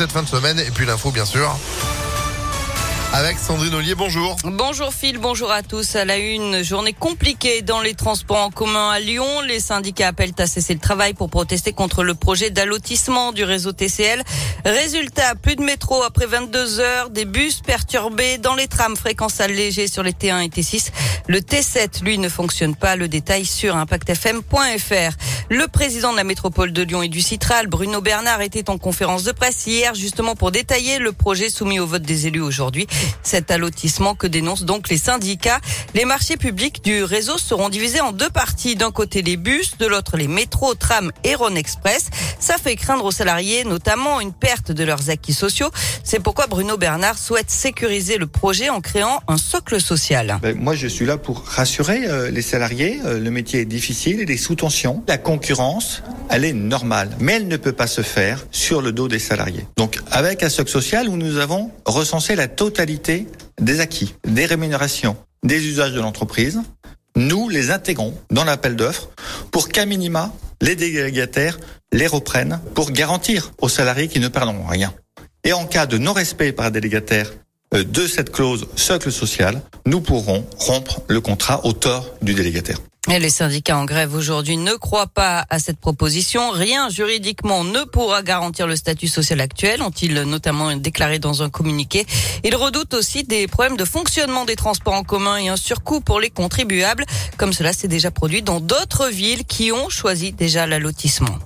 cette fin de semaine et puis l'info bien sûr. Avec Sandrine Ollier, bonjour. Bonjour Phil, bonjour à tous. À la une, journée compliquée dans les transports en commun à Lyon. Les syndicats appellent à cesser le travail pour protester contre le projet d'allotissement du réseau TCL. Résultat, plus de métro après 22 heures, des bus perturbés dans les trams, fréquence allégée sur les T1 et T6. Le T7, lui, ne fonctionne pas. Le détail sur impactfm.fr. Le président de la métropole de Lyon et du Citral, Bruno Bernard, était en conférence de presse hier justement pour détailler le projet soumis au vote des élus aujourd'hui. Cet allotissement que dénoncent donc les syndicats. Les marchés publics du réseau seront divisés en deux parties. D'un côté les bus, de l'autre les métros, trams et Rhône Express. Ça fait craindre aux salariés notamment une perte de leurs acquis sociaux. C'est pourquoi Bruno Bernard souhaite sécuriser le projet en créant un socle social. Ben, moi, je suis là pour rassurer euh, les salariés. Euh, le métier est difficile, il est sous tension. La concurrence, elle est normale, mais elle ne peut pas se faire sur le dos des salariés. Donc, avec un socle social où nous avons recensé la totalité des acquis, des rémunérations, des usages de l'entreprise, nous les intégrons dans l'appel d'offres pour qu'à minima, les délégataires les reprennent pour garantir aux salariés qu'ils ne perdront rien. Et en cas de non-respect par un délégataire de cette clause socle social, nous pourrons rompre le contrat au tort du délégataire. Et les syndicats en grève aujourd'hui ne croient pas à cette proposition. Rien juridiquement ne pourra garantir le statut social actuel, ont-ils notamment déclaré dans un communiqué. Ils redoutent aussi des problèmes de fonctionnement des transports en commun et un surcoût pour les contribuables, comme cela s'est déjà produit dans d'autres villes qui ont choisi déjà l'allotissement.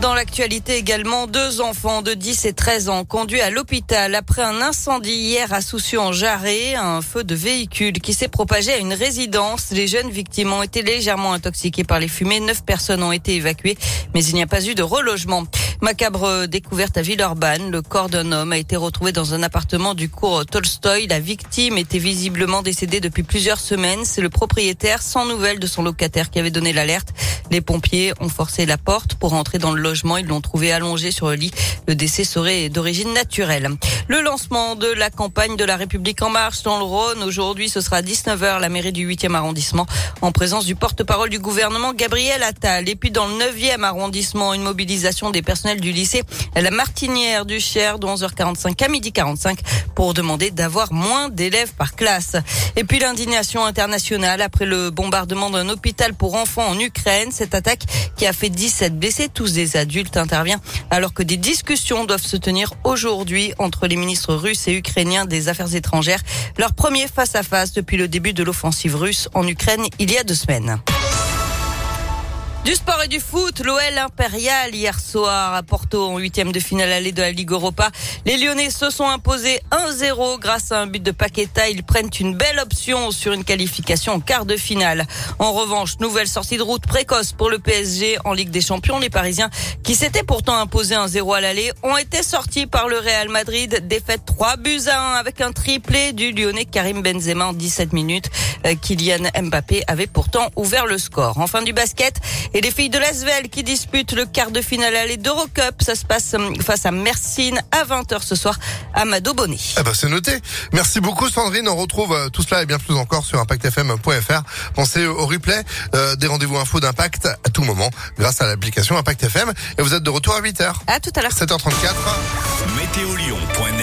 Dans l'actualité également, deux enfants de 10 et 13 ans conduits à l'hôpital après un incendie hier à Soucieux en Jarret, un feu de véhicule qui s'est propagé à une résidence. Les jeunes victimes ont été légèrement intoxiquées par les fumées. Neuf personnes ont été évacuées, mais il n'y a pas eu de relogement. Macabre découverte à Villeurbanne. Le corps d'un homme a été retrouvé dans un appartement du cours Tolstoy. La victime était visiblement décédée depuis plusieurs semaines. C'est le propriétaire sans nouvelles de son locataire qui avait donné l'alerte. Les pompiers ont forcé la porte pour entrer dans le logement. Ils l'ont trouvé allongé sur le lit. Le décès serait d'origine naturelle. Le lancement de la campagne de la République en marche dans le Rhône. Aujourd'hui, ce sera à 19h, la mairie du 8e arrondissement, en présence du porte-parole du gouvernement, Gabriel Attal. Et puis dans le 9e arrondissement, une mobilisation des personnels du lycée La Martinière du Cher de 11h45 à midi 45 pour demander d'avoir moins d'élèves par classe. Et puis l'indignation internationale après le bombardement d'un hôpital pour enfants en Ukraine. Cette attaque qui a fait 17 blessés, tous des adultes, intervient alors que des discussions doivent se tenir aujourd'hui entre les ministres russes et ukrainiens des Affaires étrangères. Leur premier face à face depuis le début de l'offensive russe en Ukraine il y a deux semaines. Du sport et du foot, l'OL impérial hier soir à Porto en huitième de finale allée de la Ligue Europa. Les Lyonnais se sont imposés 1-0 grâce à un but de Paqueta. Ils prennent une belle option sur une qualification en quart de finale. En revanche, nouvelle sortie de route précoce pour le PSG en Ligue des Champions. Les Parisiens, qui s'étaient pourtant imposés 1-0 à l'aller, ont été sortis par le Real Madrid. Défaite 3 buts à 1 avec un triplé du Lyonnais Karim Benzema en 17 minutes. Euh, Kylian Mbappé avait pourtant ouvert le score. En fin du basket, et les filles de l'Asvel qui disputent le quart de finale aller d'Eurocup. Ça se passe euh, face à Mercine à 20h ce soir à Mado Bonnet. Eh ben, c'est noté. Merci beaucoup Sandrine. On retrouve euh, tout cela et bien plus encore sur impactfm.fr. Pensez au replay euh, des rendez-vous info d'impact à tout moment grâce à l'application Impact FM. Et vous êtes de retour à 8h. À tout à l'heure. 7h34. Météolion.net